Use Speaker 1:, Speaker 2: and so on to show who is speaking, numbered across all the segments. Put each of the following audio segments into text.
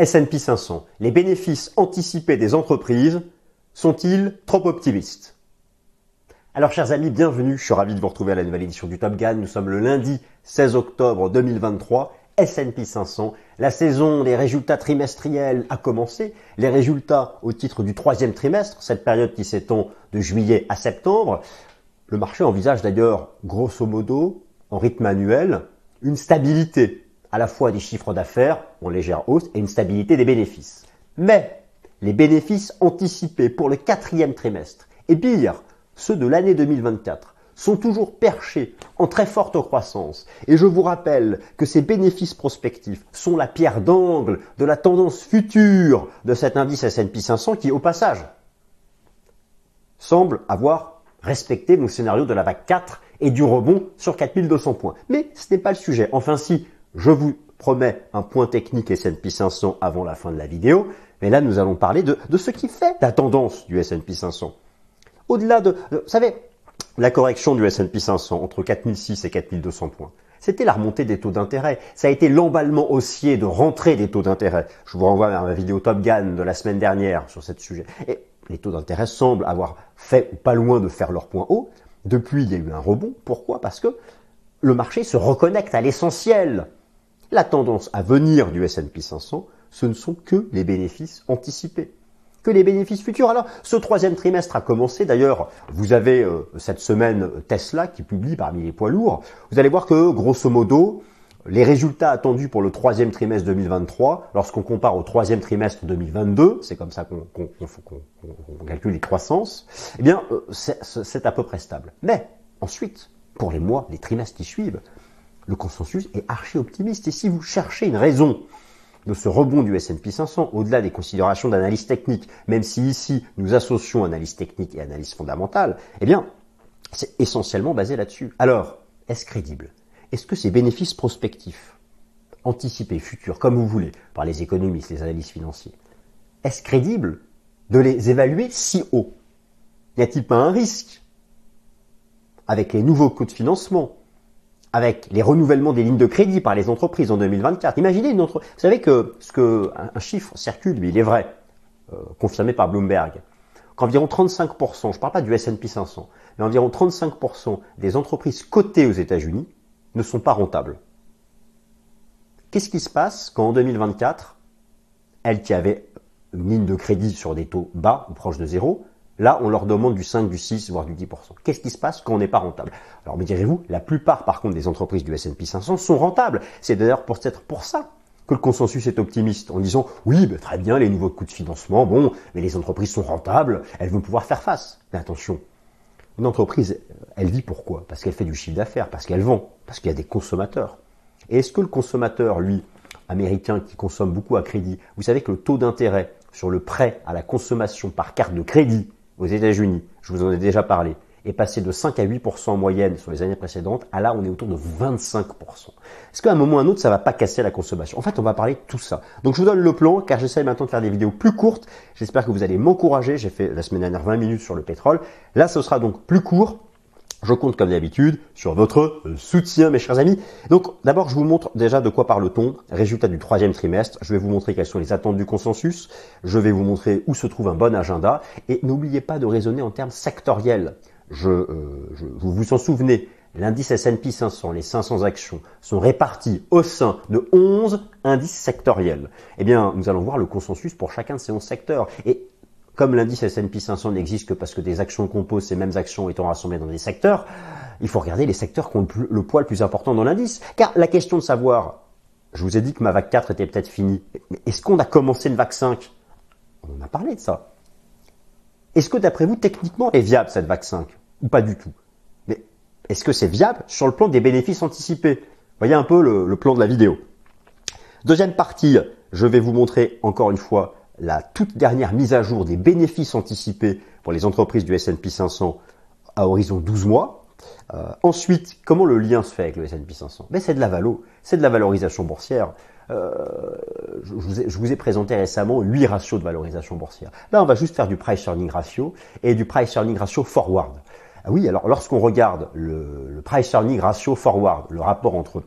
Speaker 1: S&P 500, les bénéfices anticipés des entreprises sont-ils trop optimistes? Alors chers amis, bienvenue, je suis ravi de vous retrouver à la nouvelle édition du Top Gun. Nous sommes le lundi 16 octobre 2023, S&P 500. La saison des résultats trimestriels a commencé. Les résultats au titre du troisième trimestre, cette période qui s'étend de juillet à septembre. Le marché envisage d'ailleurs, grosso modo, en rythme annuel, une stabilité à la fois des chiffres d'affaires en légère hausse et une stabilité des bénéfices. Mais les bénéfices anticipés pour le quatrième trimestre, et pire, ceux de l'année 2024, sont toujours perchés en très forte croissance. Et je vous rappelle que ces bénéfices prospectifs sont la pierre d'angle de la tendance future de cet indice S&P 500 qui, au passage, semble avoir respecté mon scénario de la vague 4 et du rebond sur 4200 points. Mais ce n'est pas le sujet. Enfin si, je vous promets un point technique S&P 500 avant la fin de la vidéo, mais là nous allons parler de, ce qui fait la tendance du S&P 500. Au-delà de, vous savez, la correction du S&P 500 entre 4006 et 4200 points, c'était la remontée des taux d'intérêt. Ça a été l'emballement haussier de rentrée des taux d'intérêt. Je vous renvoie vers ma vidéo Top Gun de la semaine dernière sur ce sujet. Et les taux d'intérêt semblent avoir fait pas loin de faire leur point haut. Depuis, il y a eu un rebond. Pourquoi? Parce que le marché se reconnecte à l'essentiel. La tendance à venir du S&P 500, ce ne sont que les bénéfices anticipés, que les bénéfices futurs. Alors, ce troisième trimestre a commencé. D'ailleurs, vous avez euh, cette semaine Tesla qui publie parmi les poids lourds. Vous allez voir que, grosso modo, les résultats attendus pour le troisième trimestre 2023, lorsqu'on compare au troisième trimestre 2022, c'est comme ça qu'on calcule les croissances, eh bien, euh, c'est à peu près stable. Mais ensuite, pour les mois, les trimestres qui suivent, le consensus est archi optimiste. Et si vous cherchez une raison de ce rebond du S&P 500, au-delà des considérations d'analyse technique, même si ici nous associons analyse technique et analyse fondamentale, eh bien, c'est essentiellement basé là-dessus. Alors, est-ce crédible? Est-ce que ces bénéfices prospectifs, anticipés, futurs, comme vous voulez, par les économistes, les analystes financiers, est-ce crédible de les évaluer si haut? N'y a-t-il pas un risque avec les nouveaux coûts de financement? Avec les renouvellements des lignes de crédit par les entreprises en 2024. Imaginez une entreprise. Vous savez que ce que un, chiffre circule, lui, il est vrai, euh, confirmé par Bloomberg, qu'environ 35%, je ne parle pas du S&P 500, mais environ 35% des entreprises cotées aux États-Unis ne sont pas rentables. Qu'est-ce qui se passe quand en 2024, elles qui avaient une ligne de crédit sur des taux bas ou proches de zéro Là, on leur demande du 5, du 6, voire du 10%. Qu'est-ce qui se passe quand on n'est pas rentable? Alors, me direz-vous, la plupart, par contre, des entreprises du S&P 500 sont rentables. C'est d'ailleurs peut-être pour ça que le consensus est optimiste, en disant oui, très bien, les nouveaux coûts de financement, bon, mais les entreprises sont rentables, elles vont pouvoir faire face. Mais attention, une entreprise, elle vit pourquoi? Parce qu'elle fait du chiffre d'affaires, parce qu'elle vend, parce qu'il y a des consommateurs. Et est-ce que le consommateur, lui, américain, qui consomme beaucoup à crédit, vous savez que le taux d'intérêt sur le prêt à la consommation par carte de crédit aux États-Unis, je vous en ai déjà parlé, est passé de 5 à 8% en moyenne sur les années précédentes, à là on est autour de 25%. Est-ce qu'à un moment ou à un autre, ça va pas casser la consommation? En fait, on va parler de tout ça. Donc je vous donne le plan, car j'essaie maintenant de faire des vidéos plus courtes. J'espère que vous allez m'encourager. J'ai fait la semaine dernière 20 minutes sur le pétrole. Là, ce sera donc plus court. Je compte comme d'habitude sur votre euh, soutien, mes chers amis. Donc d'abord, je vous montre déjà de quoi parle-t-on. Résultat du troisième trimestre. Je vais vous montrer quelles sont les attentes du consensus. Je vais vous montrer où se trouve un bon agenda. Et n'oubliez pas de raisonner en termes sectoriels. Je, euh, vous vous en souvenez, l'indice S&P 500, les 500 actions, sont répartis au sein de 11 indices sectoriels. Eh bien, nous allons voir le consensus pour chacun de ces 11 secteurs. Comme l'indice S&P 500 n'existe que parce que des actions composent ces mêmes actions étant rassemblées dans des secteurs, il faut regarder les secteurs qui ont le, poids le plus important dans l'indice. Car la question de savoir, je vous ai dit que ma vague 4 était peut-être finie, mais est-ce qu'on a commencé une vague 5 On a parlé de ça. Est-ce que d'après vous, techniquement, est viable cette vague 5 Ou pas du tout? Mais est-ce que c'est viable sur le plan des bénéfices anticipés? Voyez un peu le plan de la vidéo. Deuxième partie, je vais vous montrer encore une fois la toute dernière mise à jour des bénéfices anticipés pour les entreprises du S&P 500 à horizon 12 mois. Euh, ensuite, comment le lien se fait avec le S&P 500 ben, C'est de la c'est de la valorisation boursière. Euh, je, vous ai, présenté récemment 8 ratios de valorisation boursière. Là, on va juste faire du price earning ratio et du price earning ratio forward. Ah oui, alors lorsqu'on regarde le, le price earning ratio forward, le rapport entre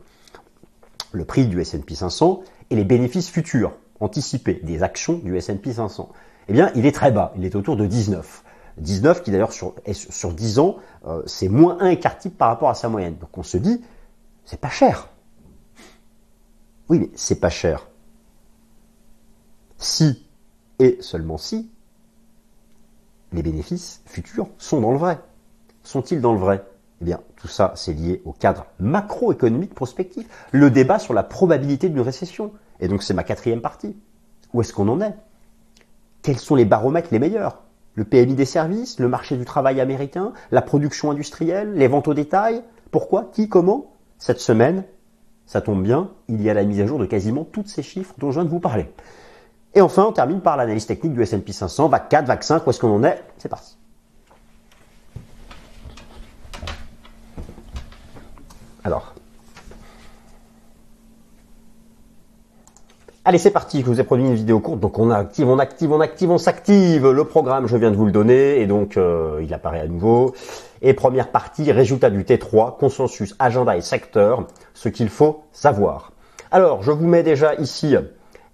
Speaker 1: le prix du S&P 500 et les bénéfices futurs anticipé des actions du S&P 500, eh bien, il est très bas. Il est autour de 19. 19 qui d'ailleurs sur, sur 10 ans, euh, c'est moins 1 écart type par rapport à sa moyenne. Donc on se dit, c'est pas cher. Oui, mais c'est pas cher. Si, et seulement si, les bénéfices futurs sont dans le vrai. Sont-ils dans le vrai? Eh bien, tout ça, c'est lié au cadre macroéconomique prospectif. Le débat sur la probabilité d'une récession. Et donc, c'est ma quatrième partie. Où est-ce qu'on en est? Quels sont les baromètres les meilleurs? Le PMI des services, le marché du travail américain, la production industrielle, les ventes au détail? Pourquoi? Qui? Comment? Cette semaine, ça tombe bien, il y a la mise à jour de quasiment tous ces chiffres dont je viens de vous parler. Et enfin, on termine par l'analyse technique du S&P 500, VAC 4, VAC 5, où est-ce qu'on en est? C'est parti. Alors. Allez, c'est parti, je vous ai produit une vidéo courte, donc on active, on active, on active, on s'active. Le programme, je viens de vous le donner, et donc euh, il apparaît à nouveau. Et première partie, résultat du T3, consensus, agenda et secteur, ce qu'il faut savoir. Alors, je vous mets déjà ici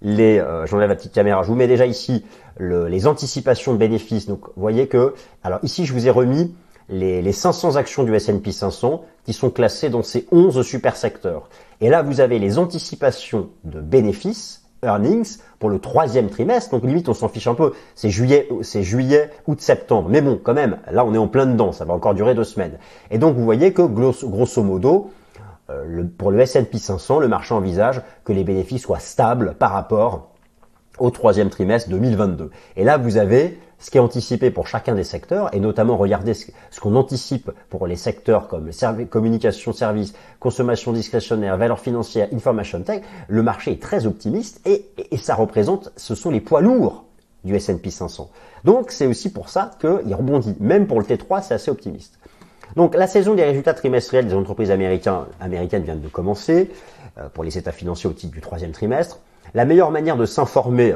Speaker 1: les, euh, j'enlève la petite caméra, je vous mets déjà ici les anticipations de bénéfices. Donc, vous voyez que, alors ici, je vous ai remis les, les 500 actions du S&P 500 qui sont classées dans ces 11 super secteurs. Et là, vous avez les anticipations de bénéfices, earnings, pour le troisième trimestre. Donc limite, on s'en fiche un peu. C'est juillet, c'est juillet, août, septembre. Mais bon, quand même, là, on est en plein dedans. Ça va encore durer deux semaines. Et donc, vous voyez que grosso modo, euh, pour le S&P 500, le marché envisage que les bénéfices soient stables par rapport au troisième trimestre 2022. Et là, vous avez ce qui est anticipé pour chacun des secteurs, et notamment regardez ce, qu'on anticipe pour les secteurs comme communication, services, consommation discrétionnaire, valeurs financières, information tech, le marché est très optimiste et, et ça représente, ce sont les poids lourds du S&P 500. Donc c'est aussi pour ça qu'il rebondit. Même pour le T3, c'est assez optimiste. Donc la saison des résultats trimestriels des entreprises américaines, américaines vient de commencer euh, pour les états financiers au titre du troisième trimestre. La meilleure manière de s'informer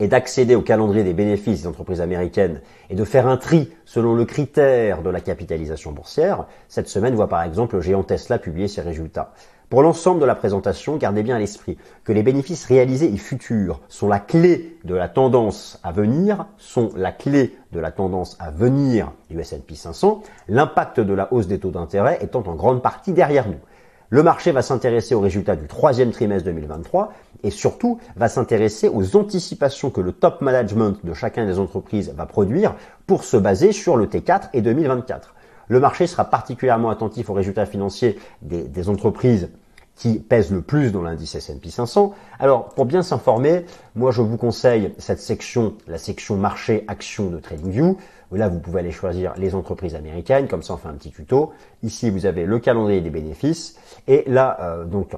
Speaker 1: et d'accéder au calendrier des bénéfices des entreprises américaines et de faire un tri selon le critère de la capitalisation boursière, cette semaine voit par exemple le géant Tesla publier ses résultats. Pour l'ensemble de la présentation, gardez bien à l'esprit que les bénéfices réalisés et futurs sont la clé de la tendance à venir, sont la clé de la tendance à venir du S&P 500, l'impact de la hausse des taux d'intérêt étant en grande partie derrière nous. Le marché va s'intéresser aux résultats du troisième trimestre 2023 et surtout va s'intéresser aux anticipations que le top management de chacun des entreprises va produire pour se baser sur le T4 et 2024. Le marché sera particulièrement attentif aux résultats financiers des, entreprises qui pèse le plus dans l'indice S&P 500. Alors, pour bien s'informer, moi je vous conseille cette section, la section marché action de TradingView. Là, vous pouvez aller choisir les entreprises américaines, comme ça on fait un petit tuto. Ici, vous avez le calendrier des bénéfices. Et là, euh, donc,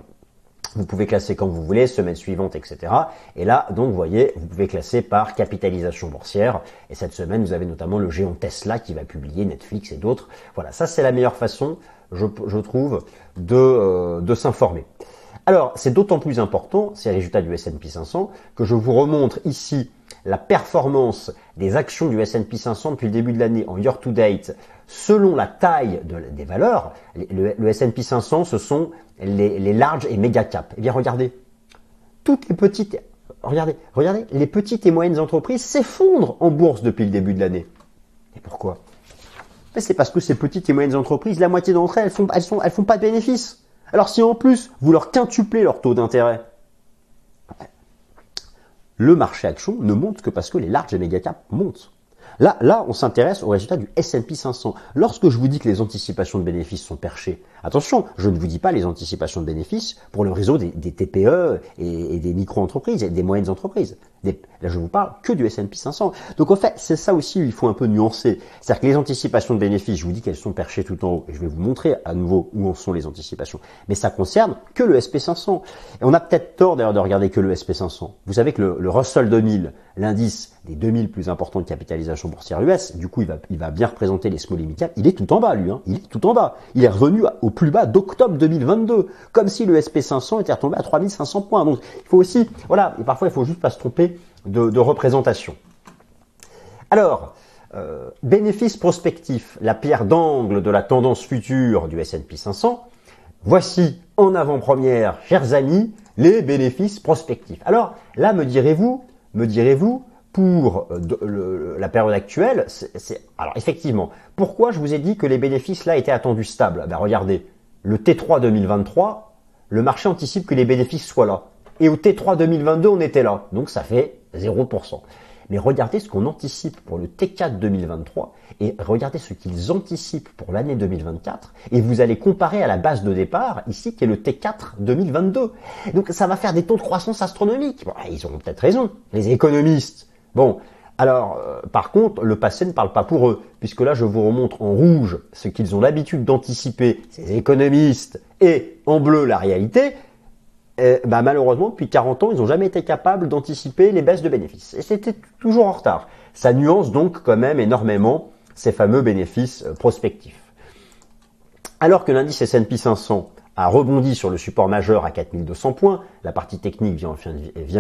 Speaker 1: vous pouvez classer comme vous voulez, semaine suivante, etc. Et là, donc, vous voyez, vous pouvez classer par capitalisation boursière. Et cette semaine, vous avez notamment le géant Tesla qui va publier Netflix et d'autres. Voilà, ça c'est la meilleure façon je, trouve, de, euh, de s'informer. Alors, c'est d'autant plus important, ces résultats du S&P 500, que je vous remontre ici la performance des actions du S&P 500 depuis le début de l'année en year to date selon la taille des valeurs. Le, S&P 500, ce sont les, les large et méga cap. Eh bien, regardez, toutes les petites, regardez, regardez, les petites et moyennes entreprises s'effondrent en bourse depuis le début de l'année. Et pourquoi? C'est parce que ces petites et moyennes entreprises, la moitié d'entre elles, elles font, elles, elles font pas de bénéfices. Alors si en plus vous leur quintuplez leur taux d'intérêt, le marché action ne monte que parce que les larges et caps montent. Là, là, on s'intéresse aux résultats du S&P 500. Lorsque je vous dis que les anticipations de bénéfices sont perchées, attention, je ne vous dis pas les anticipations de bénéfices pour le réseau des, TPE et, des micro-entreprises et des moyennes entreprises. Là, je vous parle que du S&P 500. Donc, en fait, c'est ça aussi où il faut un peu nuancer. C'est-à-dire que les anticipations de bénéfices, je vous dis qu'elles sont perchées tout en haut, et je vais vous montrer à nouveau où en sont les anticipations. Mais ça concerne que le SP 500. Et on a peut-être tort d'ailleurs de regarder que le SP 500. Vous savez que le, le Russell 2000, l'indice des 2000 plus importants de capitalisation boursière US, du coup il va, il va bien représenter les small et il est tout en bas lui, hein. il est tout en bas. Il est revenu au plus bas d'octobre 2022, comme si le SP500 était retombé à 3500 points. Donc il faut aussi, voilà, et parfois il faut juste pas se tromper de, représentation. Alors, euh, bénéfice prospectif, la pierre d'angle de la tendance future du S&P 500, voici en avant-première, chers amis, les bénéfices prospectifs. Alors là, me direz-vous, me direz-vous, pour euh, la période actuelle, c'est alors effectivement, pourquoi je vous ai dit que les bénéfices là étaient attendus stables? Ben regardez, le T3 2023, le marché anticipe que les bénéfices soient là. Et au T3 2022, on était là. Donc ça fait 0%. Mais regardez ce qu'on anticipe pour le T4 2023 et regardez ce qu'ils anticipent pour l'année 2024 et vous allez comparer à la base de départ ici qui est le T4 2022. Donc ça va faire des taux de croissance astronomiques. Ils ont peut-être raison, les économistes. Bon, alors, euh, par contre, le passé ne parle pas pour eux, puisque là, je vous remontre en rouge ce qu'ils ont l'habitude d'anticiper, ces économistes, et en bleu, la réalité. Bah, malheureusement, depuis 40 ans, ils n'ont jamais été capables d'anticiper les baisses de bénéfices. Et c'était toujours en retard. Ça nuance donc quand même énormément ces fameux bénéfices euh, prospectifs. Alors que l'indice S&P 500 a rebondi sur le support majeur à 4200 points, la partie technique vient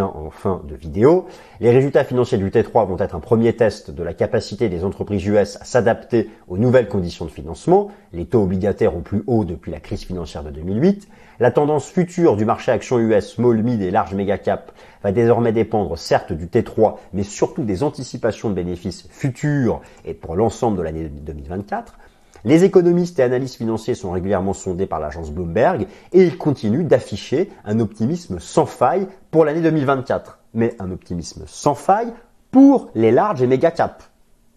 Speaker 1: en, fin de, vidéo. Les résultats financiers du T3 vont être un premier test de la capacité des entreprises US à s'adapter aux nouvelles conditions de financement, les taux obligataires au plus haut depuis la crise financière de 2008. La tendance future du marché action US small, mid et large méga cap va désormais dépendre certes du T3, mais surtout des anticipations de bénéfices futurs et pour l'ensemble de l'année 2024. Les économistes et analystes financiers sont régulièrement sondés par l'agence Bloomberg et ils continuent d'afficher un optimisme sans faille pour l'année 2024. Mais un optimisme sans faille pour les larges et méga caps.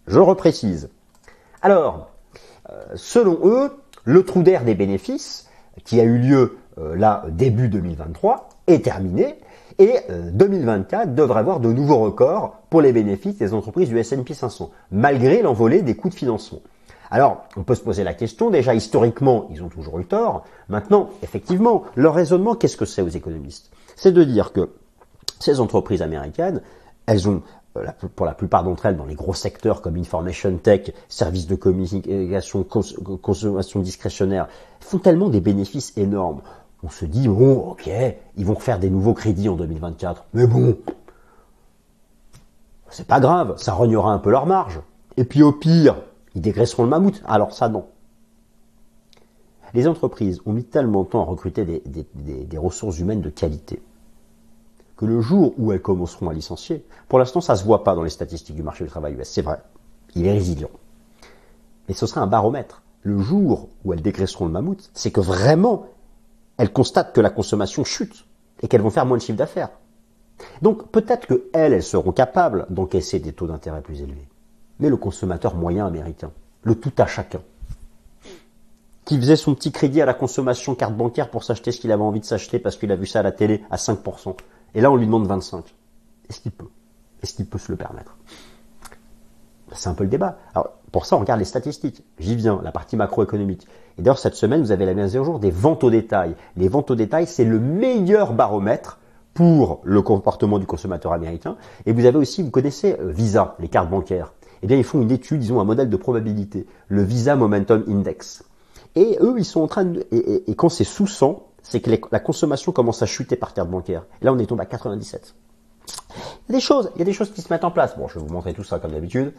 Speaker 1: Je reprécise. Alors, euh, selon eux, le trou d'air des bénéfices, qui a eu lieu euh, là début 2023, est terminé et 2024 euh, devrait avoir de nouveaux records pour les bénéfices des entreprises du S&P 500, malgré l'envolée des coûts de financement. Alors, on peut se poser la question, déjà historiquement, ils ont toujours eu tort. Maintenant, effectivement, leur raisonnement, qu'est-ce que c'est aux économistes? C'est de dire que ces entreprises américaines, elles ont, euh, pour la plupart d'entre elles, dans les gros secteurs comme information tech, services de communication, consommation discrétionnaire, font tellement des bénéfices énormes. On se dit, bon, ok, ils vont faire des nouveaux crédits en 2024, mais bon, c'est pas grave, ça rognera un peu leur marge. Et puis au pire, ils dégraisseront le mammouth. Alors ça, non. Les entreprises ont mis tellement de temps à recruter des, ressources humaines de qualité que le jour où elles commenceront à licencier, pour l'instant ça ne se voit pas dans les statistiques du marché du travail US, c'est vrai, il est résilient. Mais ce sera un baromètre. Le jour où elles dégraisseront le mammouth, c'est que vraiment, elles constatent que la consommation chute et qu'elles vont faire moins de chiffre d'affaires. Donc peut-être qu'elles, elles seront capables d'encaisser des taux d'intérêt plus élevés mais le consommateur moyen américain, le tout à chacun, qui faisait son petit crédit à la consommation carte bancaire pour s'acheter ce qu'il avait envie de s'acheter parce qu'il a vu ça à la télé à 5%. Et là, on lui demande 25. Est-ce qu'il peut? Est-ce qu'il peut se le permettre? C'est un peu le débat. Alors, pour ça, on regarde les statistiques. J'y viens, la partie macroéconomique. Et d'ailleurs, cette semaine, vous avez la mise au jour des ventes au détail. Les ventes au détail, c'est le meilleur baromètre pour le comportement du consommateur américain. Et vous avez aussi, vous connaissez euh, Visa, les cartes bancaires eh bien, ils font une étude, ils ont un modèle de probabilité, le Visa Momentum Index. Et eux, ils sont en train de... Et, quand c'est sous 100, c'est que la consommation commence à chuter par carte bancaire. Et là, on est tombé à 97. Il y a des choses, il y a des choses qui se mettent en place. Bon, je vais vous montrer tout ça comme d'habitude.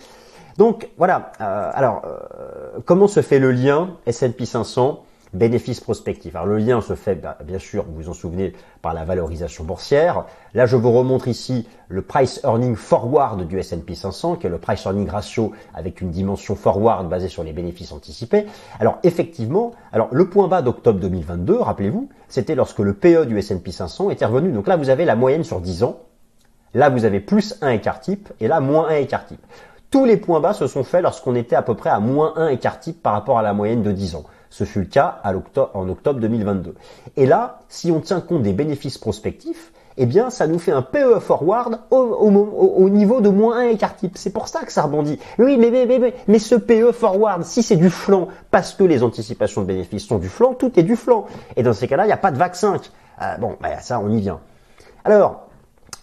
Speaker 1: Donc voilà. Euh, alors, euh, comment se fait le lien S&P 500 Bénéfices prospectifs. Alors le lien se fait bah, bien sûr, vous vous en souvenez, par la valorisation boursière. Là, je vous remontre ici le price earning forward du S&P 500, qui est le price earning ratio avec une dimension forward basée sur les bénéfices anticipés. Alors effectivement, le point bas d'octobre 2022, rappelez-vous, c'était lorsque le PE du S&P 500 était revenu. Donc là, vous avez la moyenne sur 10 ans. Là, vous avez plus 1 écart type et là, moins 1 écart type. Tous les points bas se sont faits lorsqu'on était à peu près à moins 1 écart type par rapport à la moyenne de 10 ans. Ce fut le cas en octobre 2022. Et là, si on tient compte des bénéfices prospectifs, eh bien, ça nous fait un PE forward au, niveau de moins 1 écart type. C'est pour ça que ça rebondit. Oui, mais, mais, mais, ce PE forward, si c'est du flanc, parce que les anticipations de bénéfices sont du flanc, tout est du flanc. Et dans ces cas-là, il n'y a pas de vaccin. Euh, bon, ben, ça, on y vient. Alors,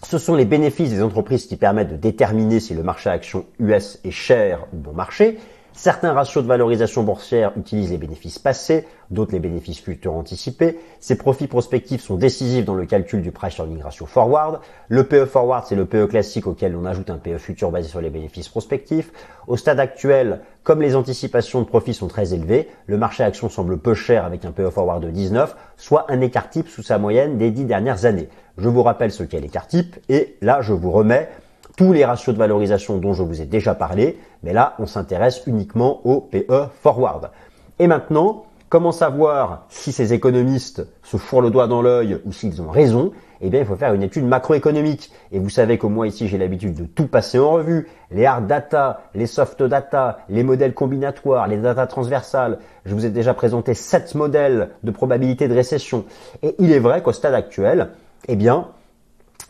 Speaker 1: ce sont les bénéfices des entreprises qui permettent de déterminer si le marché action US est cher ou bon marché. Certains ratios de valorisation boursière utilisent les bénéfices passés, d'autres les bénéfices futurs anticipés. Ces profits prospectifs sont décisifs dans le calcul du price earning ratio forward. Le PE forward, c'est le PE classique auquel on ajoute un PE futur basé sur les bénéfices prospectifs. Au stade actuel, comme les anticipations de profits sont très élevées, le marché action semble peu cher avec un PE forward de 19, soit un écart type sous sa moyenne des dix dernières années. Je vous rappelle ce qu'est l'écart type et là je vous remets tous les ratios de valorisation dont je vous ai déjà parlé, mais là, on s'intéresse uniquement au PE forward. Et maintenant, comment savoir si ces économistes se fourrent le doigt dans l'œil ou s'ils ont raison? Eh bien, il faut faire une étude macroéconomique. Et vous savez que moi, ici, j'ai l'habitude de tout passer en revue. Les hard data, les soft data, les modèles combinatoires, les data transversales. Je vous ai déjà présenté sept modèles de probabilité de récession. Et il est vrai qu'au stade actuel, eh bien,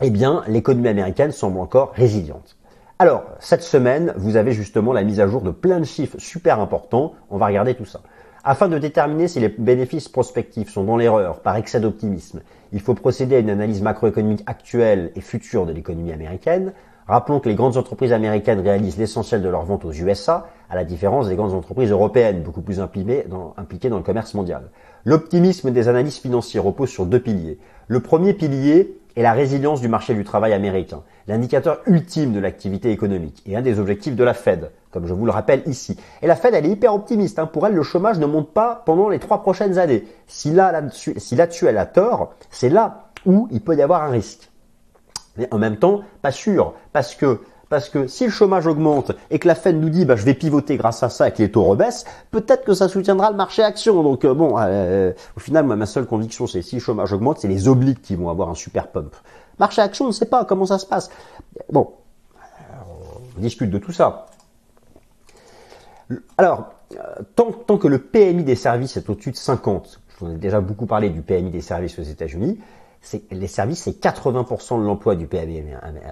Speaker 1: eh bien, l'économie américaine semble encore résiliente. Alors, cette semaine, vous avez justement la mise à jour de plein de chiffres super importants. On va regarder tout ça. Afin de déterminer si les bénéfices prospectifs sont dans l'erreur par excès d'optimisme, il faut procéder à une analyse macroéconomique actuelle et future de l'économie américaine. Rappelons que les grandes entreprises américaines réalisent l'essentiel de leurs ventes aux USA, à la différence des grandes entreprises européennes, beaucoup plus impliquées dans, le commerce mondial. L'optimisme des analyses financières repose sur deux piliers. Le premier pilier et la résilience du marché du travail américain, l'indicateur ultime de l'activité économique et un des objectifs de la Fed, comme je vous le rappelle ici. Et la Fed, elle est hyper optimiste. Hein. Pour elle, le chômage ne monte pas pendant les trois prochaines années. Si là, là-dessus, si là-dessus elle a tort, c'est là où il peut y avoir un risque. Mais en même temps, pas sûr, parce que parce que si le chômage augmente et que la Fed nous dit bah, je vais pivoter grâce à ça et que les taux rebaissent, peut-être que ça soutiendra le marché action. Donc euh, bon, euh, au final, moi, ma seule conviction, c'est si le chômage augmente, c'est les obliques qui vont avoir un super pump. Marché action, on ne sait pas comment ça se passe. Bon, on discute de tout ça. Alors, euh, tant, tant que le PMI des services est au-dessus de 50, je vous ai déjà beaucoup parlé du PMI des services aux États-Unis, les services, c'est 80% de l'emploi du PMI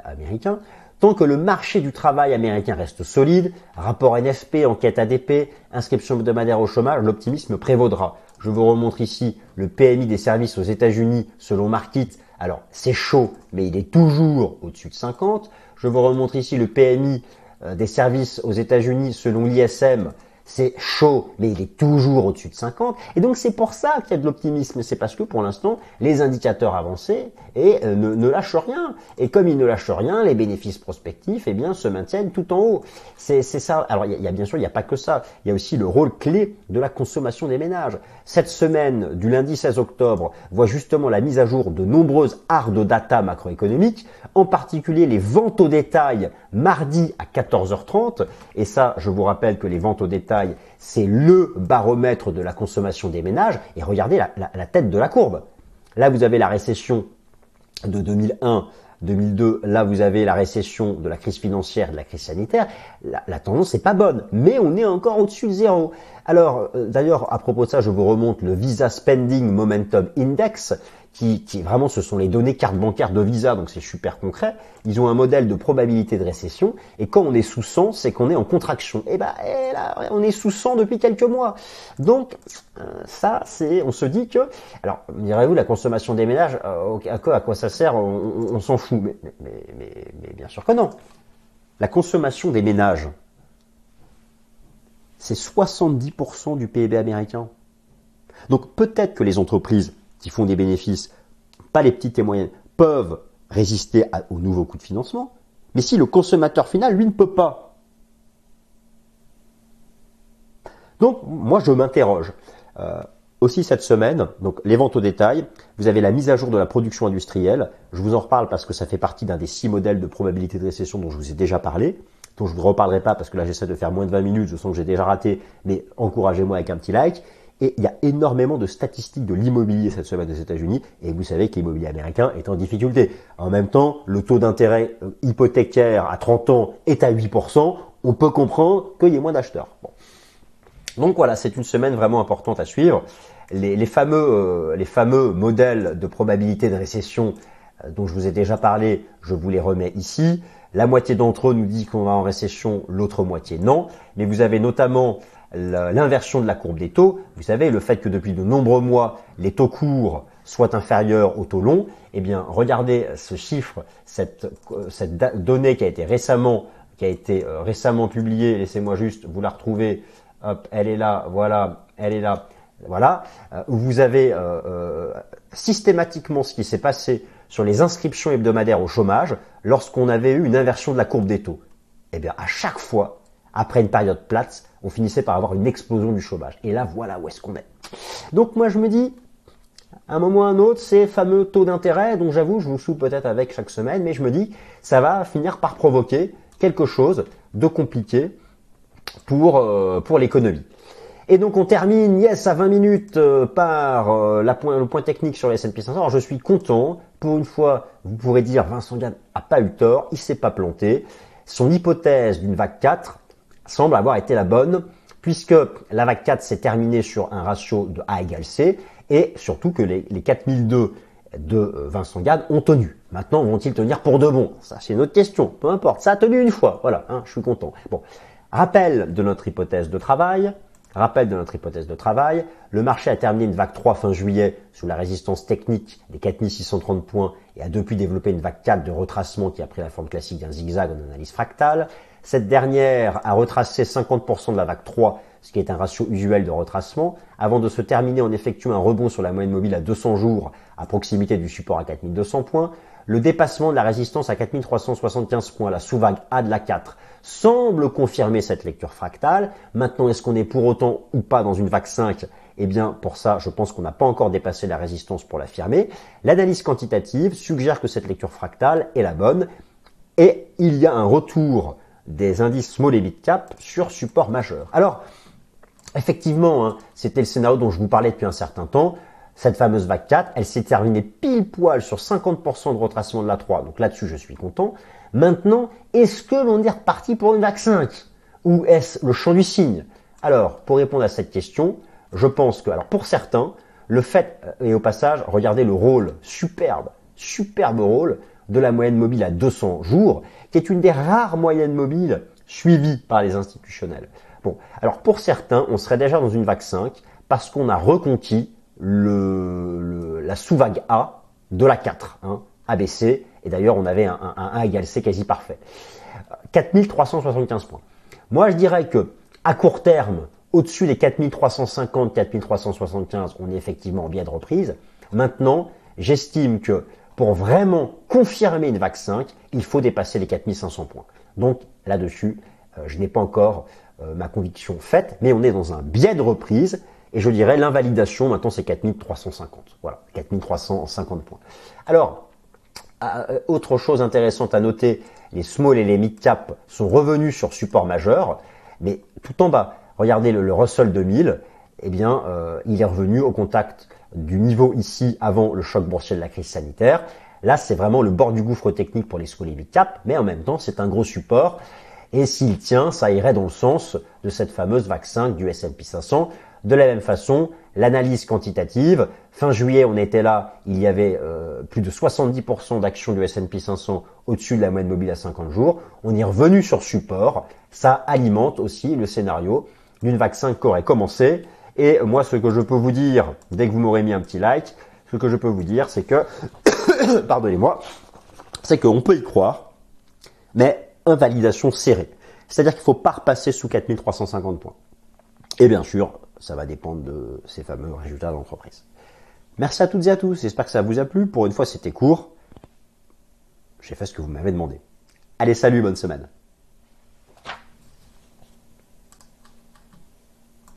Speaker 1: américain. Tant que le marché du travail américain reste solide, rapport NFP, enquête ADP, inscription hebdomadaire au chômage, l'optimisme prévaudra. Je vous remontre ici le PMI des services aux États-Unis selon Market. Alors, c'est chaud, mais il est toujours au-dessus de 50. Je vous remontre ici le PMI euh, des services aux États-Unis selon l'ISM c'est chaud, mais il est toujours au-dessus de 50. Et donc c'est pour ça qu'il y a de l'optimisme. C'est parce que pour l'instant, les indicateurs avancés et euh, ne, lâchent rien. Et comme ils ne lâchent rien, les bénéfices prospectifs eh bien, se maintiennent tout en haut. C'est ça. Alors il y, a, bien sûr, il n'y a pas que ça. Il y a aussi le rôle clé de la consommation des ménages. Cette semaine, du lundi 16 octobre, voit justement la mise à jour de nombreuses hard data macroéconomiques, en particulier les ventes au détail mardi à 14h30. Et ça, je vous rappelle que les ventes au détail c'est le baromètre de la consommation des ménages. Et regardez la, tête de la courbe. Là, vous avez la récession de 2001 2002, là vous avez la récession de la crise financière, de la crise sanitaire, la, tendance n'est pas bonne, mais on est encore au-dessus de zéro. Alors euh, d'ailleurs à propos de ça, je vous remonte le Visa Spending Momentum Index, qui, qui, vraiment ce sont les données carte bancaire de Visa, donc c'est super concret. Ils ont un modèle de probabilité de récession, et quand on est sous 100, c'est qu'on est en contraction. Et eh ben là, on est sous 100 depuis quelques mois. Donc euh, ça, c'est, on se dit que, alors direz-vous la consommation des ménages, euh, à quoi, ça sert? On, s'en fout, mais, mais bien sûr que non. La consommation des ménages, c'est 70% du PIB américain. Donc peut-être que les entreprises qui font des bénéfices, pas les petites et moyennes, peuvent résister aux nouveaux coûts de financement. Mais si le consommateur final, lui, ne peut pas. Donc, moi, je m'interroge. Euh, aussi cette semaine, donc les ventes au détail, vous avez la mise à jour de la production industrielle. Je vous en reparle parce que ça fait partie d'un des six modèles de probabilité de récession dont je vous ai déjà parlé, dont je ne vous reparlerai pas parce que là j'essaie de faire moins de 20 minutes, je sens que j'ai déjà raté, mais encouragez-moi avec un petit like. Il y a énormément de statistiques de l'immobilier cette semaine aux États-Unis, et vous savez que l'immobilier américain est en difficulté. En même temps, le taux d'intérêt euh, hypothécaire à 30 ans est à 8%, on peut comprendre qu'il y ait moins d'acheteurs. Donc voilà, c'est une semaine vraiment importante à suivre. Les, fameux, euh, fameux modèles de probabilité de récession euh, dont je vous ai déjà parlé, je vous les remets ici. La moitié d'entre eux nous dit qu'on va en récession, l'autre moitié non. Mais vous avez notamment l'inversion de la courbe des taux, vous savez, le fait que depuis de nombreux mois, les taux courts soient inférieurs aux taux longs, eh bien, regardez ce chiffre, cette, cette donnée qui a été récemment qui a été euh, récemment publiée. Laissez-moi juste vous la retrouver. Elle est là, voilà, elle est là, voilà. Euh, vous avez systématiquement ce qui s'est passé sur les inscriptions hebdomadaires au chômage lorsqu'on avait eu une inversion de la courbe des taux. Eh bien, à chaque fois, après une période plate, on finissait par avoir une explosion du chômage. Et là, voilà où est-ce qu'on est. Donc moi, je me dis, à un moment ou à un autre, ces fameux taux d'intérêt, dont j'avoue, je vous soupe peut-être avec chaque semaine, mais je me dis, ça va finir par provoquer quelque chose de compliqué pour, euh, l'économie. Et donc on termine, yes, à 20 minutes euh, par euh, le point technique sur les S&P 500. Alors je suis content. Pour une fois, vous pourrez dire Vincent Gann a pas eu tort, il s'est pas planté. Son hypothèse d'une vague 4 semble avoir été la bonne puisque la vague 4 s'est terminée sur un ratio de A égale C et surtout que les, les 4002 de euh, Vincent Gade ont tenu. Maintenant, vont-ils tenir pour de bon? Ça, c'est une autre question. Peu importe. Ça a tenu une fois. Voilà, hein, je suis content. Bon, rappel de notre hypothèse de travail. Rappel de notre hypothèse de travail. Le marché a terminé une vague 3 fin juillet sous la résistance technique des 4630 points et a depuis développé une vague 4 de retracement qui a pris la forme classique d'un zigzag en analyse fractale. Cette dernière a retracé 50% de la vague 3 ce qui est un ratio usuel de retracement, avant de se terminer en effectuant un rebond sur la moyenne mobile à 200 jours à proximité du support à 4200 points, le dépassement de la résistance à 4375 points, la sous-vague A de la 4, semble confirmer cette lecture fractale. Maintenant, est-ce qu'on est pour autant ou pas dans une vague 5 Eh bien, pour ça, je pense qu'on n'a pas encore dépassé la résistance pour l'affirmer. L'analyse quantitative suggère que cette lecture fractale est la bonne et il y a un retour des indices small et mid cap sur support majeur. Alors, Effectivement, hein, c'était le scénario dont je vous parlais depuis un certain temps. Cette fameuse vague 4, elle s'est terminée pile poil sur 50% de retracement de la 3. Donc là-dessus, je suis content. Maintenant, est-ce que l'on est reparti pour une vague 5 Ou est-ce le champ du signe? Alors, pour répondre à cette question, je pense que, alors pour certains, le fait, euh, et au passage, regardez le rôle superbe, superbe rôle de la moyenne mobile à 200 jours, qui est une des rares moyennes mobiles suivies par les institutionnels. Bon, alors pour certains, on serait déjà dans une vague 5 parce qu'on a reconquis la sous-vague A de la 4, hein, ABC, et d'ailleurs on avait un, un, A égale C quasi parfait. 4375 points. Moi je dirais que à court terme, au-dessus des 4350, 4375, on est effectivement en biais de reprise. Maintenant, j'estime que pour vraiment confirmer une vague 5, il faut dépasser les 4500 points. Donc là-dessus, euh, je n'ai pas encore euh, ma conviction faite, mais on est dans un biais de reprise, et je dirais l'invalidation, maintenant c'est 4350. Voilà, 4350 points. Alors, euh, autre chose intéressante à noter, les small et les mid cap sont revenus sur support majeur, mais tout en bas, regardez le, Russell 2000, eh bien, il est revenu au contact du niveau ici avant le choc boursier de la crise sanitaire. Là, c'est vraiment le bord du gouffre technique pour les small et cap, mais en même temps, c'est un gros support. Et s'il tient, ça irait dans le sens de cette fameuse vaccin du S&P 500. De la même façon, l'analyse quantitative, fin juillet, on était là, il y avait euh, plus de 70% d'actions du S&P 500 au-dessus de la moyenne mobile à 50 jours. On est revenu sur support. Ça alimente aussi le scénario d'une vaccin qui aurait commencé. Et moi, ce que je peux vous dire, dès que vous m'aurez mis un petit like, ce que je peux vous dire, c'est que, pardonnez-moi, c'est qu'on peut y croire, mais invalidation serrée. C'est-à-dire qu'il ne faut pas repasser sous 4350 points. Et bien sûr, ça va dépendre de ces fameux résultats d'entreprise. Merci à toutes et à tous, j'espère que ça vous a plu. Pour une fois, c'était court. J'ai fait ce que vous m'avez demandé. Allez, salut, bonne semaine.